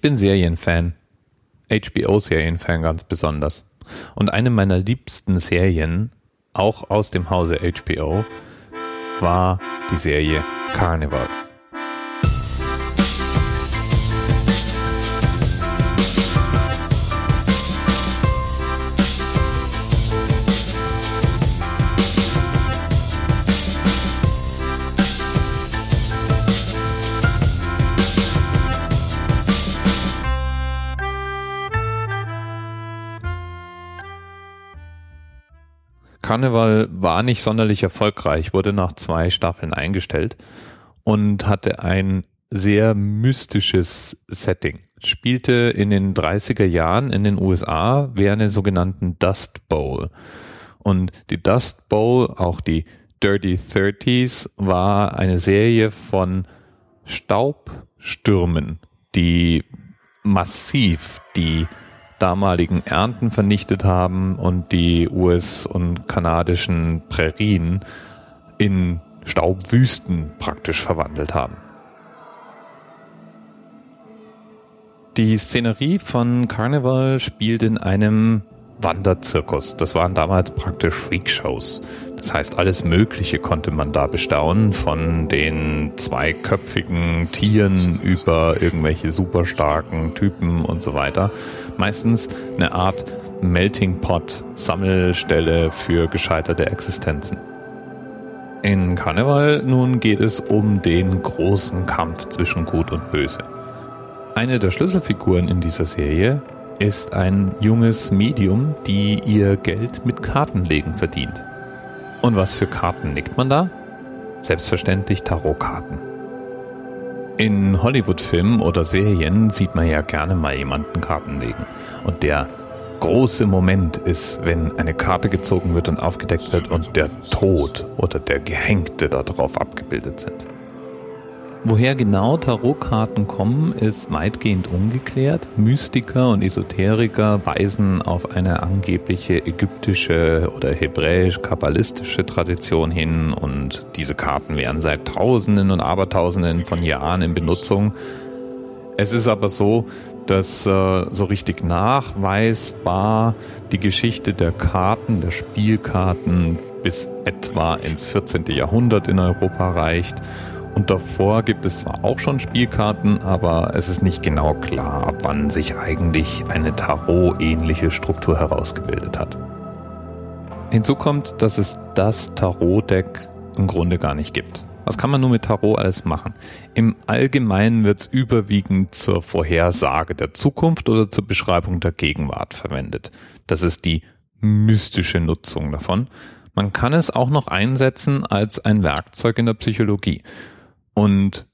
Ich bin Serienfan. HBO-Serienfan ganz besonders. Und eine meiner liebsten Serien, auch aus dem Hause HBO, war die Serie Carnival. Carnival war nicht sonderlich erfolgreich, wurde nach zwei Staffeln eingestellt und hatte ein sehr mystisches Setting. Spielte in den 30er Jahren in den USA während der sogenannten Dust Bowl. Und die Dust Bowl, auch die Dirty Thirties, war eine Serie von Staubstürmen, die massiv die damaligen Ernten vernichtet haben und die US- und kanadischen Prärien in Staubwüsten praktisch verwandelt haben. Die Szenerie von Carnival spielt in einem Wanderzirkus. Das waren damals praktisch Freakshows. Das heißt, alles Mögliche konnte man da bestaunen, von den zweiköpfigen Tieren über irgendwelche super starken Typen und so weiter. Meistens eine Art Melting Pot, Sammelstelle für gescheiterte Existenzen. In Karneval nun geht es um den großen Kampf zwischen Gut und Böse. Eine der Schlüsselfiguren in dieser Serie ist ein junges Medium, die ihr Geld mit Kartenlegen verdient. Und was für Karten legt man da? Selbstverständlich Tarotkarten. In Hollywood-Filmen oder Serien sieht man ja gerne mal jemanden Karten legen. Und der große Moment ist, wenn eine Karte gezogen wird und aufgedeckt wird und der Tod oder der Gehängte darauf abgebildet sind. Woher genau Tarotkarten kommen, ist weitgehend ungeklärt. Mystiker und Esoteriker weisen auf eine angebliche ägyptische oder hebräisch-kabbalistische Tradition hin und diese Karten wären seit Tausenden und Abertausenden von Jahren in Benutzung. Es ist aber so, dass äh, so richtig nachweisbar die Geschichte der Karten, der Spielkarten bis etwa ins 14. Jahrhundert in Europa reicht und davor gibt es zwar auch schon Spielkarten, aber es ist nicht genau klar, ab wann sich eigentlich eine Tarot-ähnliche Struktur herausgebildet hat. Hinzu kommt, dass es das Tarot-Deck im Grunde gar nicht gibt. Was kann man nur mit Tarot alles machen? Im Allgemeinen wird es überwiegend zur Vorhersage der Zukunft oder zur Beschreibung der Gegenwart verwendet. Das ist die mystische Nutzung davon. Man kann es auch noch einsetzen als ein Werkzeug in der Psychologie. Und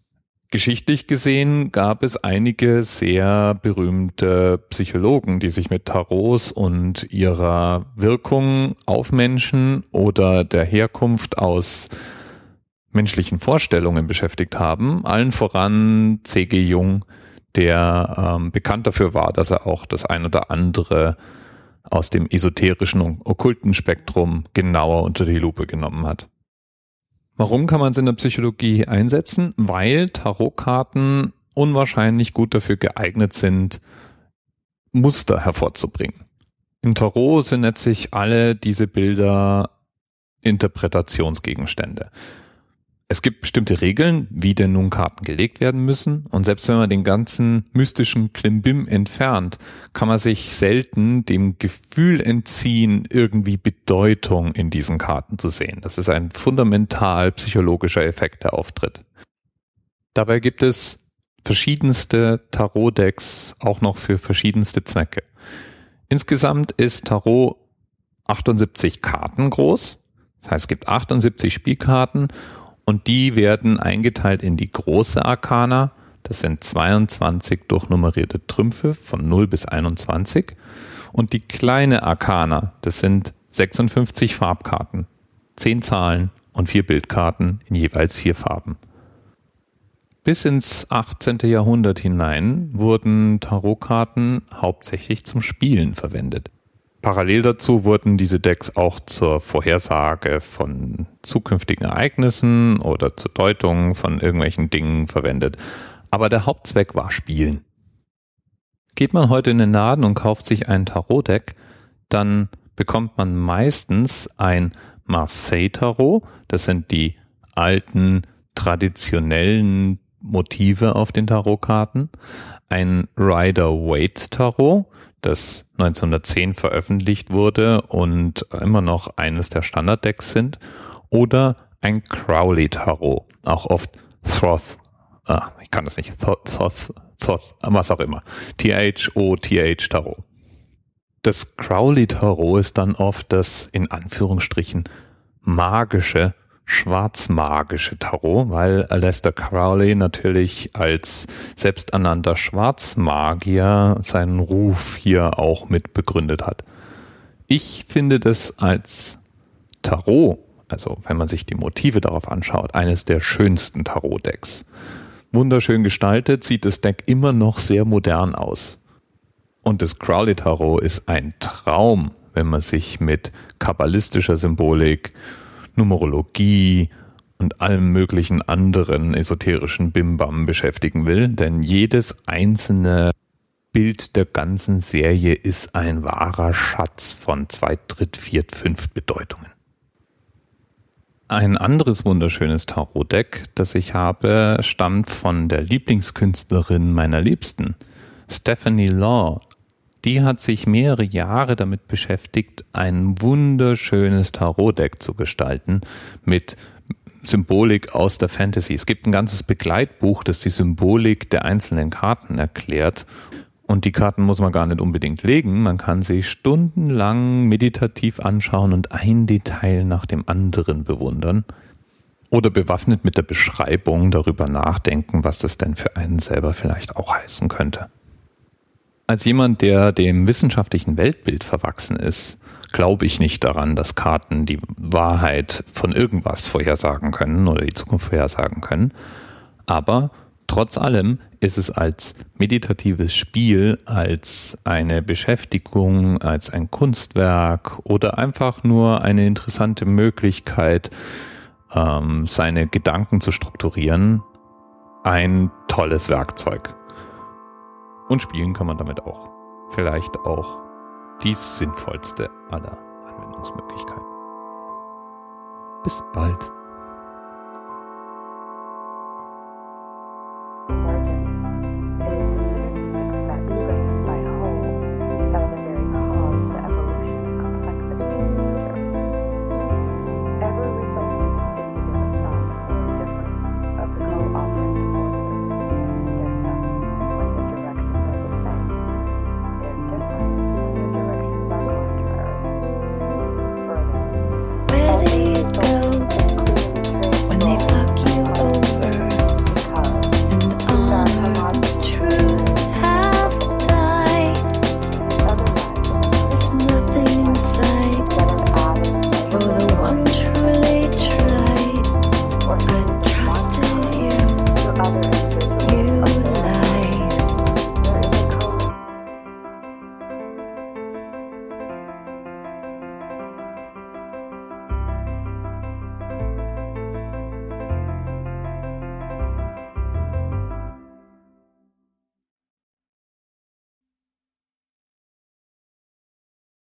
geschichtlich gesehen gab es einige sehr berühmte Psychologen, die sich mit Tarots und ihrer Wirkung auf Menschen oder der Herkunft aus menschlichen Vorstellungen beschäftigt haben. Allen voran C.G. Jung, der ähm, bekannt dafür war, dass er auch das ein oder andere aus dem esoterischen und okkulten Spektrum genauer unter die Lupe genommen hat. Warum kann man es in der Psychologie einsetzen? Weil Tarotkarten unwahrscheinlich gut dafür geeignet sind, Muster hervorzubringen. Im Tarot sind letztlich alle diese Bilder Interpretationsgegenstände es gibt bestimmte Regeln, wie denn nun Karten gelegt werden müssen. Und selbst wenn man den ganzen mystischen Klimbim entfernt, kann man sich selten dem Gefühl entziehen, irgendwie Bedeutung in diesen Karten zu sehen. Das ist ein fundamental psychologischer Effekt, der auftritt. Dabei gibt es verschiedenste Tarot-Decks auch noch für verschiedenste Zwecke. Insgesamt ist Tarot 78 Karten groß. Das heißt, es gibt 78 Spielkarten und die werden eingeteilt in die große Arkana. Das sind 22 durchnummerierte Trümpfe von 0 bis 21. Und die kleine Arkana, das sind 56 Farbkarten, 10 Zahlen und 4 Bildkarten in jeweils 4 Farben. Bis ins 18. Jahrhundert hinein wurden Tarotkarten hauptsächlich zum Spielen verwendet. Parallel dazu wurden diese Decks auch zur Vorhersage von zukünftigen Ereignissen oder zur Deutung von irgendwelchen Dingen verwendet. Aber der Hauptzweck war Spielen. Geht man heute in den Laden und kauft sich ein Tarot-Deck, dann bekommt man meistens ein Marseille Tarot. Das sind die alten traditionellen Motive auf den Tarotkarten. Ein Rider Waite Tarot, das 1910 veröffentlicht wurde und immer noch eines der Standarddecks sind. Oder ein Crowley Tarot, auch oft Thoth, ah, ich kann das nicht, Thoth, Thoth, was auch immer, T-H-O-T-H Tarot. Das Crowley Tarot ist dann oft das in Anführungsstrichen magische, schwarzmagische Tarot, weil Aleister Crowley natürlich als selbsternannter Schwarzmagier seinen Ruf hier auch mit begründet hat. Ich finde das als Tarot, also wenn man sich die Motive darauf anschaut, eines der schönsten Tarot-Decks. Wunderschön gestaltet, sieht das Deck immer noch sehr modern aus. Und das Crowley Tarot ist ein Traum, wenn man sich mit kabbalistischer Symbolik, Numerologie und allem möglichen anderen esoterischen Bimbam beschäftigen will, denn jedes einzelne Bild der ganzen Serie ist ein wahrer Schatz von zwei, dritt, viert, fünf Bedeutungen. Ein anderes wunderschönes Tarot-Deck, das ich habe, stammt von der Lieblingskünstlerin meiner Liebsten, Stephanie Law. Die hat sich mehrere Jahre damit beschäftigt, ein wunderschönes Tarot-Deck zu gestalten mit Symbolik aus der Fantasy. Es gibt ein ganzes Begleitbuch, das die Symbolik der einzelnen Karten erklärt und die Karten muss man gar nicht unbedingt legen. Man kann sie stundenlang meditativ anschauen und ein Detail nach dem anderen bewundern. Oder bewaffnet mit der Beschreibung darüber nachdenken, was das denn für einen selber vielleicht auch heißen könnte. Als jemand, der dem wissenschaftlichen Weltbild verwachsen ist, glaube ich nicht daran, dass Karten die Wahrheit von irgendwas vorhersagen können oder die Zukunft vorhersagen können. Aber trotz allem ist es als meditatives Spiel, als eine Beschäftigung, als ein Kunstwerk oder einfach nur eine interessante Möglichkeit, ähm, seine Gedanken zu strukturieren, ein tolles Werkzeug. Und spielen kann man damit auch. Vielleicht auch die sinnvollste aller Anwendungsmöglichkeiten. Bis bald.